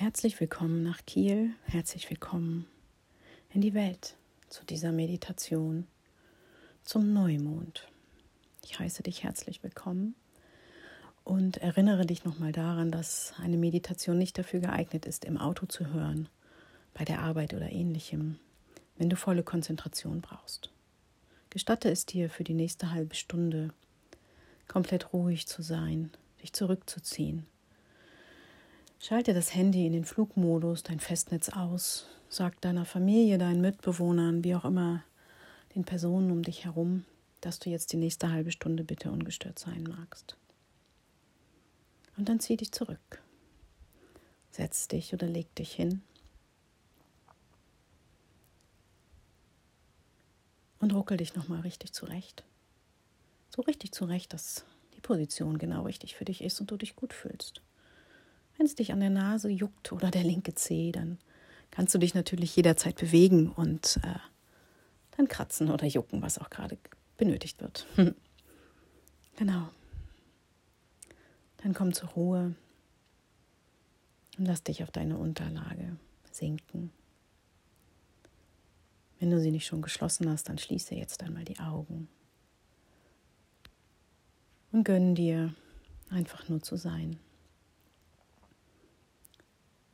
Herzlich willkommen nach Kiel, herzlich willkommen in die Welt zu dieser Meditation zum Neumond. Ich heiße dich herzlich willkommen und erinnere dich nochmal daran, dass eine Meditation nicht dafür geeignet ist, im Auto zu hören, bei der Arbeit oder ähnlichem, wenn du volle Konzentration brauchst. Gestatte es dir für die nächste halbe Stunde komplett ruhig zu sein, dich zurückzuziehen. Schalte das Handy in den Flugmodus, dein Festnetz aus, sag deiner Familie, deinen Mitbewohnern, wie auch immer, den Personen um dich herum, dass du jetzt die nächste halbe Stunde bitte ungestört sein magst. Und dann zieh dich zurück. Setz dich oder leg dich hin. Und ruckel dich nochmal richtig zurecht. So richtig zurecht, dass die Position genau richtig für dich ist und du dich gut fühlst. Wenn es dich an der Nase juckt oder der linke Zeh, dann kannst du dich natürlich jederzeit bewegen und äh, dann kratzen oder jucken, was auch gerade benötigt wird. genau. Dann komm zur Ruhe und lass dich auf deine Unterlage sinken. Wenn du sie nicht schon geschlossen hast, dann schließe jetzt einmal die Augen und gönn dir einfach nur zu sein.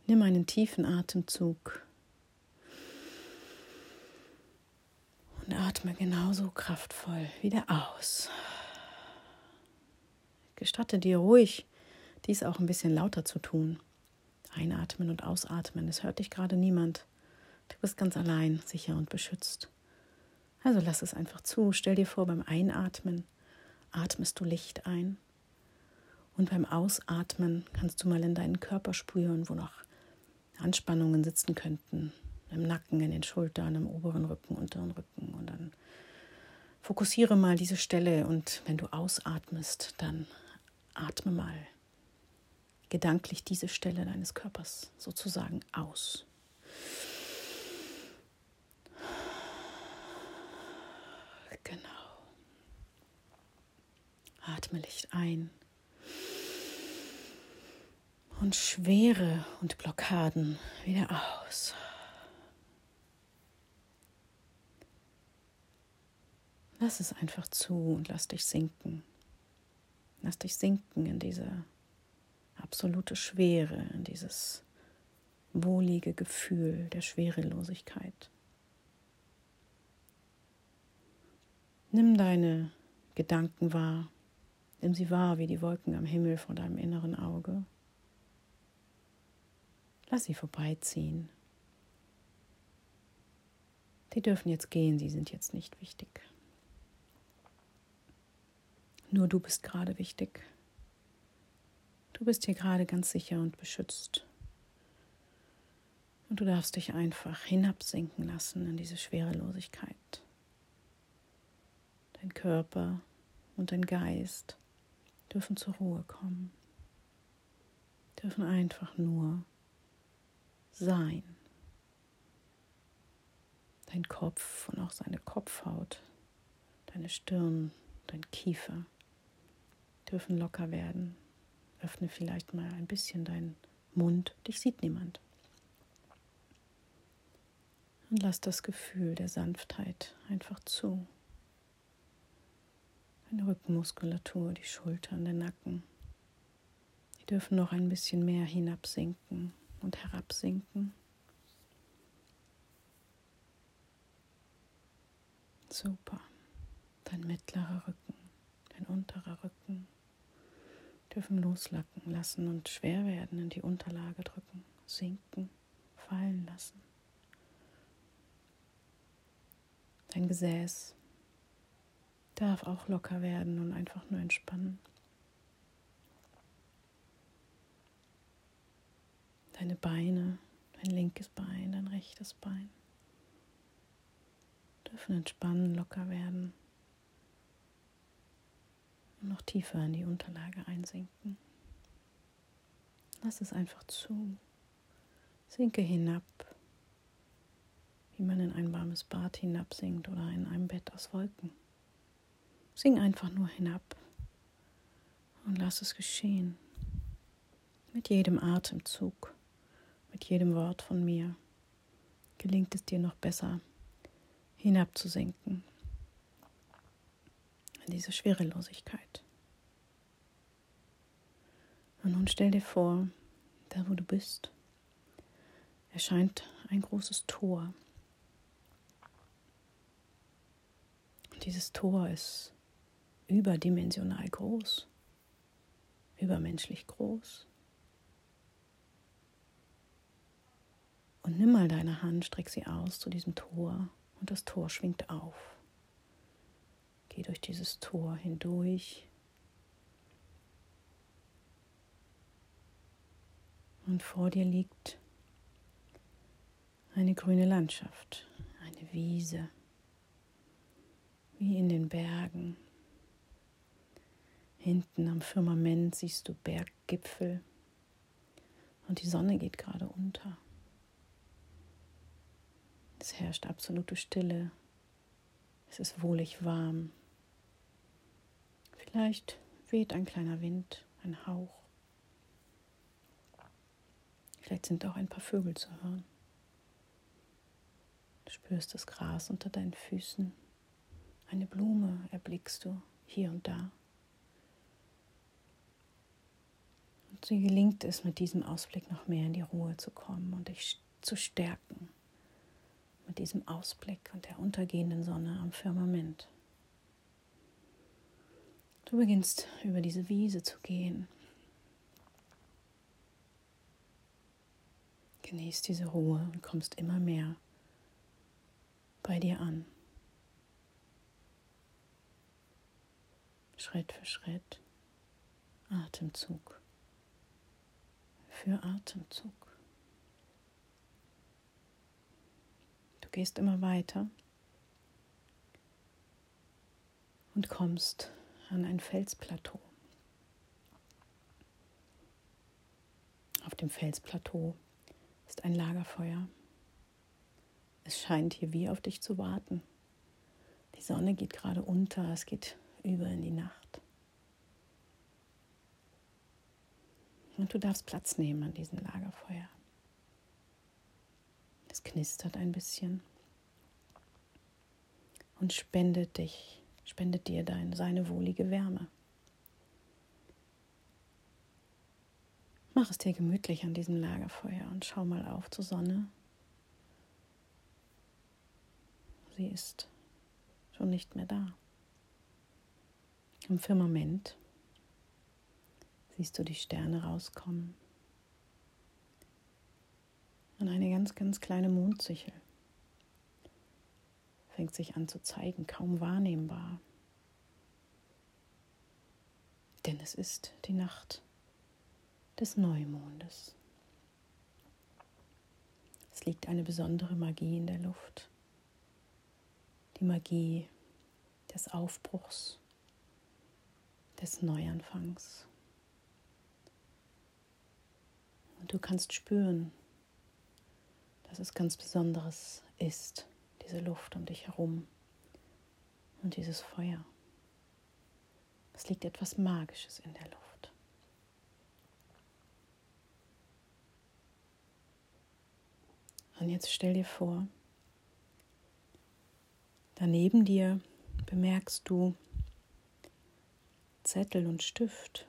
Nimm einen tiefen Atemzug und atme genauso kraftvoll wieder aus. Gestatte dir ruhig, dies auch ein bisschen lauter zu tun. Einatmen und ausatmen, es hört dich gerade niemand. Du bist ganz allein, sicher und beschützt. Also lass es einfach zu. Stell dir vor, beim Einatmen atmest du Licht ein. Und beim Ausatmen kannst du mal in deinen Körper spüren, wo noch Anspannungen sitzen könnten. Im Nacken, in den Schultern, im oberen Rücken, unteren Rücken. Und dann fokussiere mal diese Stelle und wenn du ausatmest, dann atme mal gedanklich diese Stelle deines Körpers sozusagen aus. Genau. Atme Licht ein und Schwere und Blockaden wieder aus. Lass es einfach zu und lass dich sinken. Lass dich sinken in diese absolute Schwere, in dieses wohlige Gefühl der Schwerelosigkeit. Nimm deine Gedanken wahr, nimm sie wahr wie die Wolken am Himmel vor deinem inneren Auge. Lass sie vorbeiziehen. Die dürfen jetzt gehen, sie sind jetzt nicht wichtig. Nur du bist gerade wichtig. Du bist hier gerade ganz sicher und beschützt. Und du darfst dich einfach hinabsinken lassen in diese Schwerelosigkeit. Dein Körper und dein Geist dürfen zur Ruhe kommen, dürfen einfach nur sein. Dein Kopf und auch seine Kopfhaut, deine Stirn, dein Kiefer dürfen locker werden. Öffne vielleicht mal ein bisschen deinen Mund, dich sieht niemand. Und lass das Gefühl der Sanftheit einfach zu. Deine Rückenmuskulatur, die Schultern, der Nacken. Die dürfen noch ein bisschen mehr hinabsinken und herabsinken. Super. Dein mittlerer Rücken, dein unterer Rücken dürfen loslacken lassen und schwer werden, in die Unterlage drücken, sinken, fallen lassen. Dein Gesäß darf auch locker werden und einfach nur entspannen. Deine Beine, dein linkes Bein, dein rechtes Bein dürfen entspannen, locker werden und noch tiefer in die Unterlage einsinken. Lass es einfach zu. Sinke hinab, wie man in ein warmes Bad hinabsinkt oder in einem Bett aus Wolken. Sing einfach nur hinab und lass es geschehen. Mit jedem Atemzug mit jedem Wort von mir gelingt es dir noch besser hinabzusenken in diese Schwerelosigkeit. Und nun stell dir vor, da wo du bist, erscheint ein großes Tor. Und dieses Tor ist überdimensional groß, übermenschlich groß. Und nimm mal deine Hand, streck sie aus zu diesem Tor und das Tor schwingt auf. Geh durch dieses Tor hindurch. Und vor dir liegt eine grüne Landschaft, eine Wiese, wie in den Bergen. Hinten am Firmament siehst du Berggipfel und die Sonne geht gerade unter. Es herrscht absolute Stille. Es ist wohlig warm. Vielleicht weht ein kleiner Wind, ein Hauch. Vielleicht sind auch ein paar Vögel zu hören. Du spürst das Gras unter deinen Füßen. Eine Blume erblickst du hier und da. Und sie gelingt es, mit diesem Ausblick noch mehr in die Ruhe zu kommen und dich zu stärken mit diesem Ausblick und der untergehenden Sonne am Firmament. Du beginnst über diese Wiese zu gehen. Genießt diese Ruhe und kommst immer mehr bei dir an. Schritt für Schritt, Atemzug für Atemzug. Gehst immer weiter und kommst an ein Felsplateau. Auf dem Felsplateau ist ein Lagerfeuer. Es scheint hier wie auf dich zu warten. Die Sonne geht gerade unter, es geht über in die Nacht. Und du darfst Platz nehmen an diesem Lagerfeuer. Es knistert ein bisschen und spendet dich, spendet dir dein, seine wohlige Wärme. Mach es dir gemütlich an diesem Lagerfeuer und schau mal auf zur Sonne. Sie ist schon nicht mehr da. Im Firmament siehst du die Sterne rauskommen und eine ganz, ganz kleine Mondsichel fängt sich an zu zeigen, kaum wahrnehmbar. Denn es ist die Nacht des Neumondes. Es liegt eine besondere Magie in der Luft. Die Magie des Aufbruchs, des Neuanfangs. Und du kannst spüren, dass es ganz Besonderes ist, diese Luft um dich herum und dieses Feuer. Es liegt etwas Magisches in der Luft. Und jetzt stell dir vor, daneben dir bemerkst du Zettel und Stift.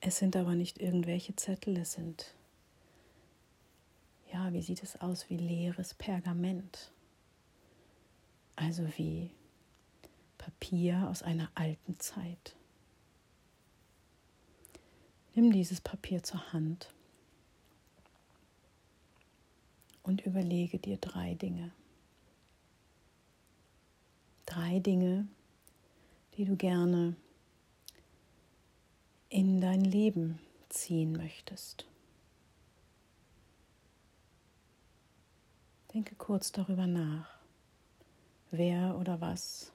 Es sind aber nicht irgendwelche Zettel, es sind ja, wie sieht es aus wie leeres Pergament? Also wie Papier aus einer alten Zeit. Nimm dieses Papier zur Hand und überlege dir drei Dinge. Drei Dinge, die du gerne in dein Leben ziehen möchtest. Denke kurz darüber nach. Wer oder was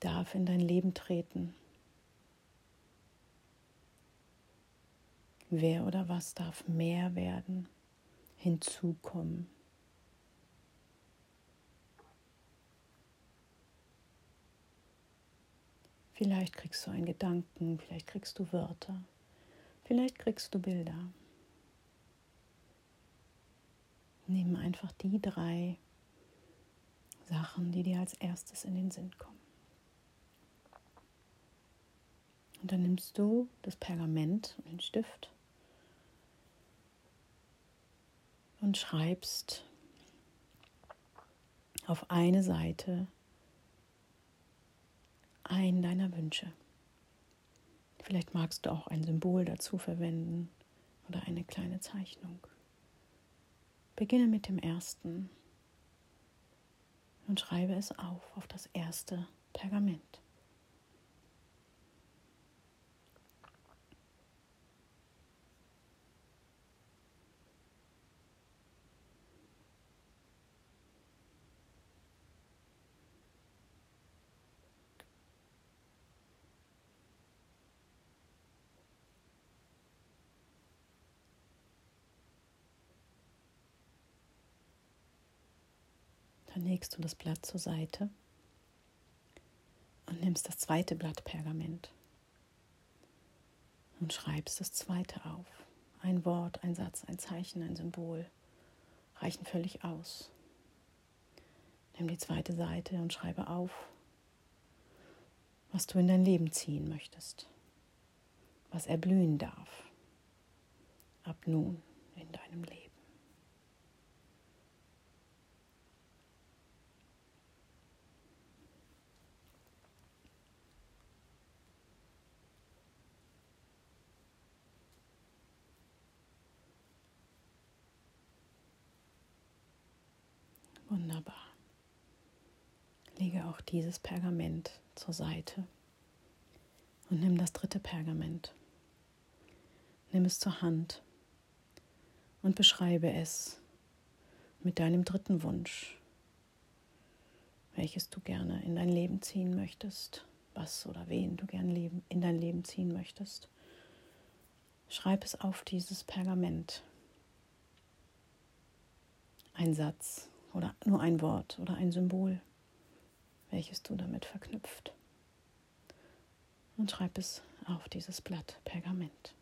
darf in dein Leben treten? Wer oder was darf mehr werden, hinzukommen? Vielleicht kriegst du einen Gedanken, vielleicht kriegst du Wörter, Vielleicht kriegst du Bilder. Nimm einfach die drei Sachen, die dir als erstes in den Sinn kommen. Und dann nimmst du das Pergament und den Stift und schreibst auf eine Seite einen deiner Wünsche. Vielleicht magst du auch ein Symbol dazu verwenden oder eine kleine Zeichnung. Beginne mit dem ersten und schreibe es auf, auf das erste Pergament. Legst du das Blatt zur Seite und nimmst das zweite Blatt Pergament und schreibst das zweite auf. Ein Wort, ein Satz, ein Zeichen, ein Symbol reichen völlig aus. Nimm die zweite Seite und schreibe auf, was du in dein Leben ziehen möchtest, was erblühen darf ab nun in deinem Leben. Wunderbar. Lege auch dieses Pergament zur Seite und nimm das dritte Pergament. Nimm es zur Hand und beschreibe es mit deinem dritten Wunsch, welches du gerne in dein Leben ziehen möchtest, was oder wen du gerne in dein Leben ziehen möchtest. Schreib es auf dieses Pergament. Ein Satz oder nur ein Wort oder ein Symbol, welches du damit verknüpft. Und schreib es auf dieses Blatt Pergament.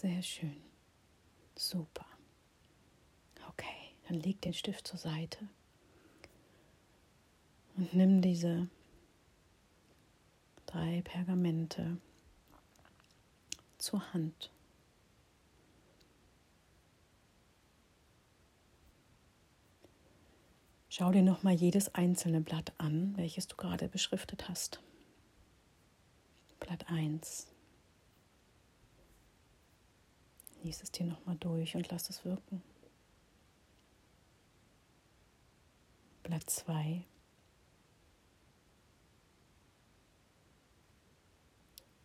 Sehr schön. Super. Okay, dann leg den Stift zur Seite und nimm diese drei Pergamente zur Hand. Schau dir nochmal jedes einzelne Blatt an, welches du gerade beschriftet hast. Blatt 1, Lies es dir nochmal durch und lass es wirken. Blatt 2.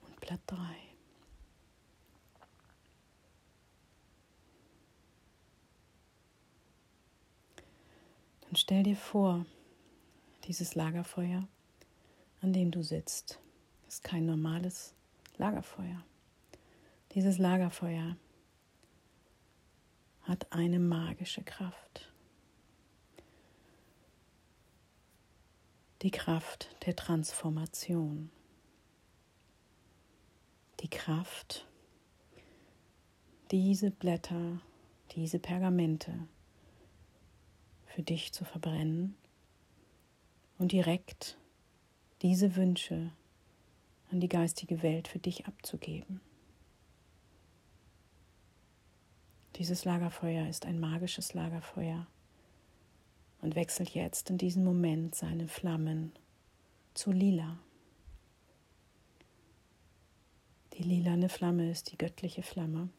Und Blatt 3. Dann stell dir vor, dieses Lagerfeuer, an dem du sitzt, ist kein normales Lagerfeuer. Dieses Lagerfeuer hat eine magische Kraft. Die Kraft der Transformation. Die Kraft, diese Blätter, diese Pergamente für dich zu verbrennen und direkt diese Wünsche an die geistige Welt für dich abzugeben. Dieses Lagerfeuer ist ein magisches Lagerfeuer und wechselt jetzt in diesem Moment seine Flammen zu lila. Die lilane Flamme ist die göttliche Flamme.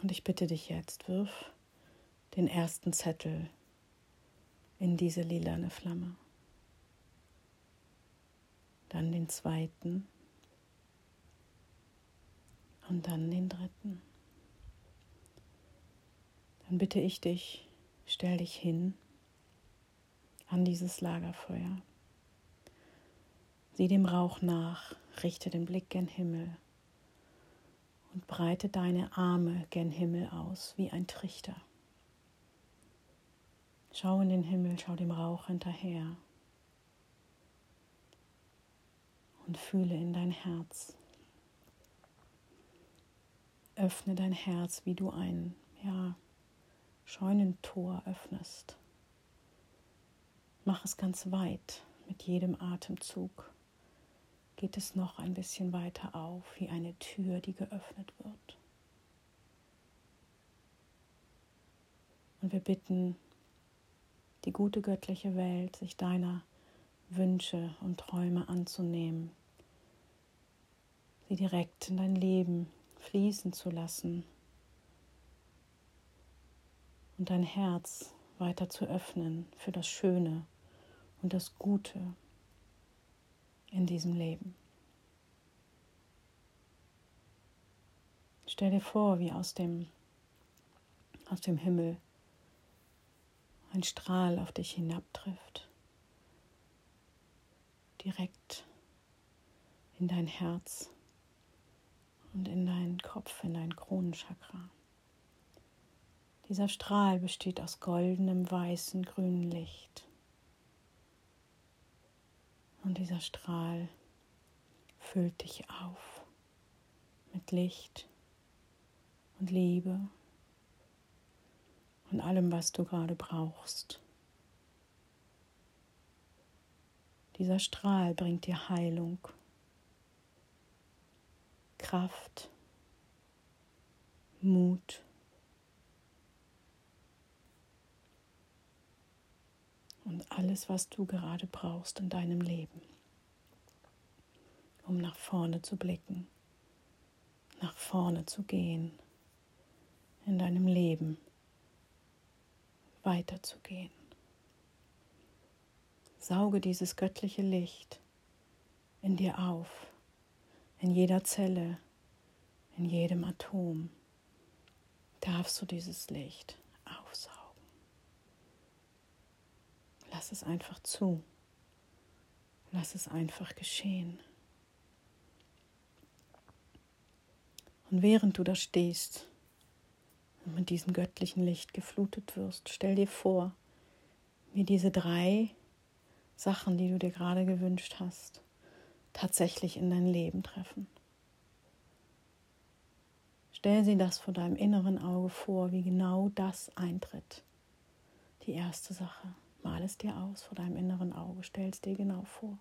Und ich bitte dich jetzt, wirf den ersten Zettel in diese lilane Flamme. Dann den zweiten und dann den dritten. dann bitte ich dich, stell dich hin an dieses Lagerfeuer. Sieh dem Rauch nach, richte den Blick gen Himmel und breite deine Arme gen Himmel aus wie ein Trichter. Schau in den Himmel, schau dem Rauch hinterher und fühle in dein Herz. Öffne dein Herz, wie du ein ja, Scheunentor öffnest. Mach es ganz weit mit jedem Atemzug. Geht es noch ein bisschen weiter auf, wie eine Tür, die geöffnet wird. Und wir bitten die gute göttliche Welt, sich deiner Wünsche und Träume anzunehmen, sie direkt in dein Leben fließen zu lassen und dein Herz weiter zu öffnen für das Schöne und das Gute in diesem Leben. Stell dir vor, wie aus dem, aus dem Himmel ein Strahl auf dich hinabtrifft, direkt in dein Herz und in deinen Kopf, in dein Kronenchakra. Dieser Strahl besteht aus goldenem, weißen, grünen Licht. Und dieser Strahl füllt dich auf mit Licht und Liebe und allem, was du gerade brauchst. Dieser Strahl bringt dir Heilung, Kraft, Mut und alles, was du gerade brauchst in deinem Leben, um nach vorne zu blicken, nach vorne zu gehen, in deinem Leben weiterzugehen. Sauge dieses göttliche Licht in dir auf, in jeder Zelle, in jedem Atom darfst du dieses Licht aufsaugen. Lass es einfach zu. Lass es einfach geschehen. Und während du da stehst und mit diesem göttlichen Licht geflutet wirst, stell dir vor, wie diese drei Sachen, die du dir gerade gewünscht hast, tatsächlich in dein Leben treffen. Stell sie das vor deinem inneren Auge vor, wie genau das eintritt. Die erste Sache. Mal es dir aus vor deinem inneren Auge, stell es dir genau vor.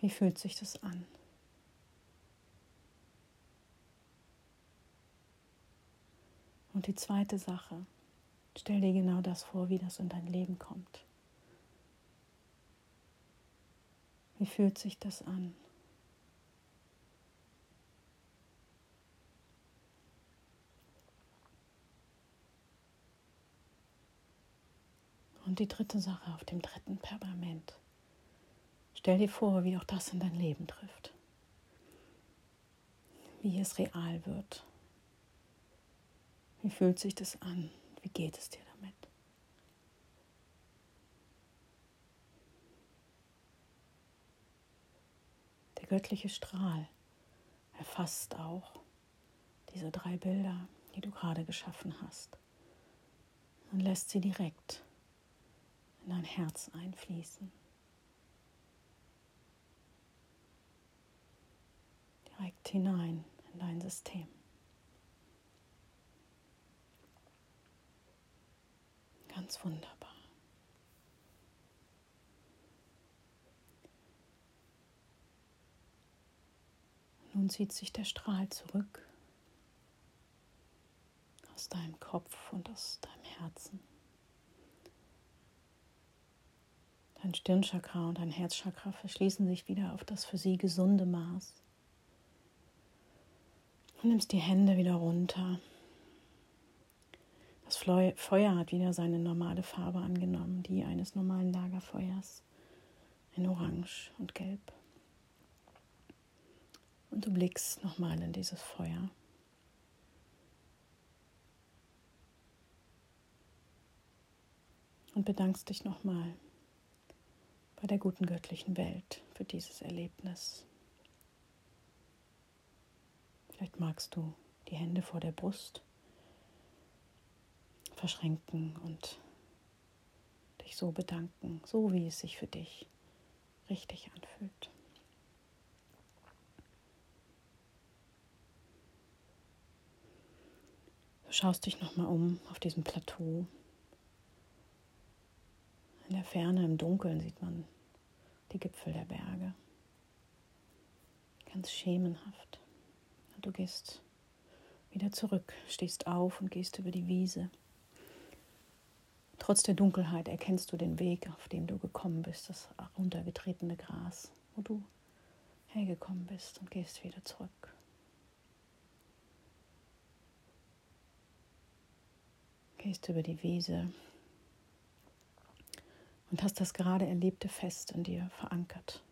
Wie fühlt sich das an? Und die zweite Sache, stell dir genau das vor, wie das in dein Leben kommt. Wie fühlt sich das an? Und die dritte Sache auf dem dritten Pergament. Stell dir vor, wie auch das in dein Leben trifft. Wie es real wird. Wie fühlt sich das an? Wie geht es dir damit? Der göttliche Strahl erfasst auch diese drei Bilder, die du gerade geschaffen hast, und lässt sie direkt in dein Herz einfließen. Direkt hinein in dein System. Ganz wunderbar. Nun zieht sich der Strahl zurück aus deinem Kopf und aus deinem Herzen. Dein Stirnchakra und dein Herzchakra verschließen sich wieder auf das für sie gesunde Maß. Du nimmst die Hände wieder runter. Das Feuer hat wieder seine normale Farbe angenommen, die eines normalen Lagerfeuers, in Orange und Gelb. Und du blickst nochmal in dieses Feuer. Und bedankst dich nochmal bei der guten göttlichen Welt für dieses Erlebnis. Vielleicht magst du die Hände vor der Brust verschränken und dich so bedanken, so wie es sich für dich richtig anfühlt. Schaust dich nochmal um auf diesem Plateau. In der Ferne im Dunkeln sieht man die Gipfel der Berge. Ganz schemenhaft. Du gehst wieder zurück, stehst auf und gehst über die Wiese. Trotz der Dunkelheit erkennst du den Weg, auf dem du gekommen bist, das runtergetretene Gras, wo du hergekommen bist und gehst wieder zurück. Gehst über die Wiese und hast das gerade Erlebte fest in dir verankert.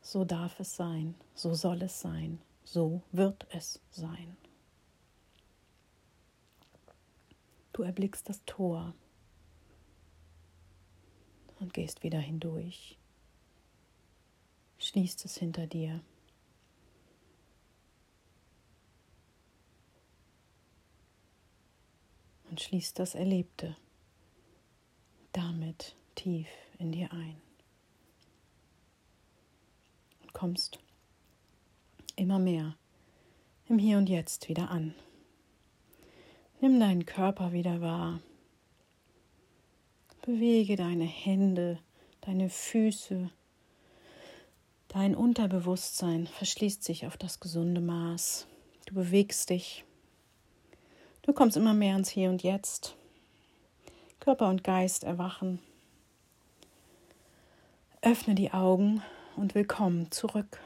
So darf es sein, so soll es sein, so wird es sein. Du erblickst das Tor und gehst wieder hindurch. Schließt es hinter dir. Schließt das Erlebte damit tief in dir ein. Und kommst immer mehr im Hier und Jetzt wieder an. Nimm deinen Körper wieder wahr. Bewege deine Hände, deine Füße. Dein Unterbewusstsein verschließt sich auf das gesunde Maß. Du bewegst dich. Du kommst immer mehr ins Hier und Jetzt. Körper und Geist erwachen. Öffne die Augen und willkommen zurück.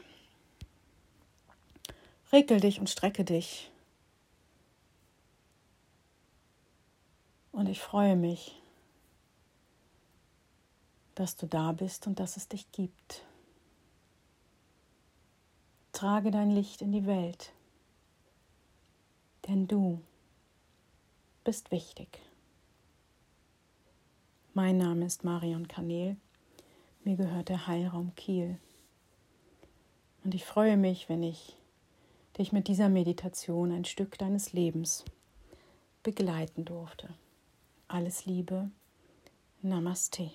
Regel dich und strecke dich. Und ich freue mich, dass du da bist und dass es dich gibt. Trage dein Licht in die Welt, denn du bist wichtig. Mein Name ist Marion Kanel, mir gehört der Heilraum Kiel. Und ich freue mich, wenn ich dich mit dieser Meditation ein Stück deines Lebens begleiten durfte. Alles Liebe. Namaste.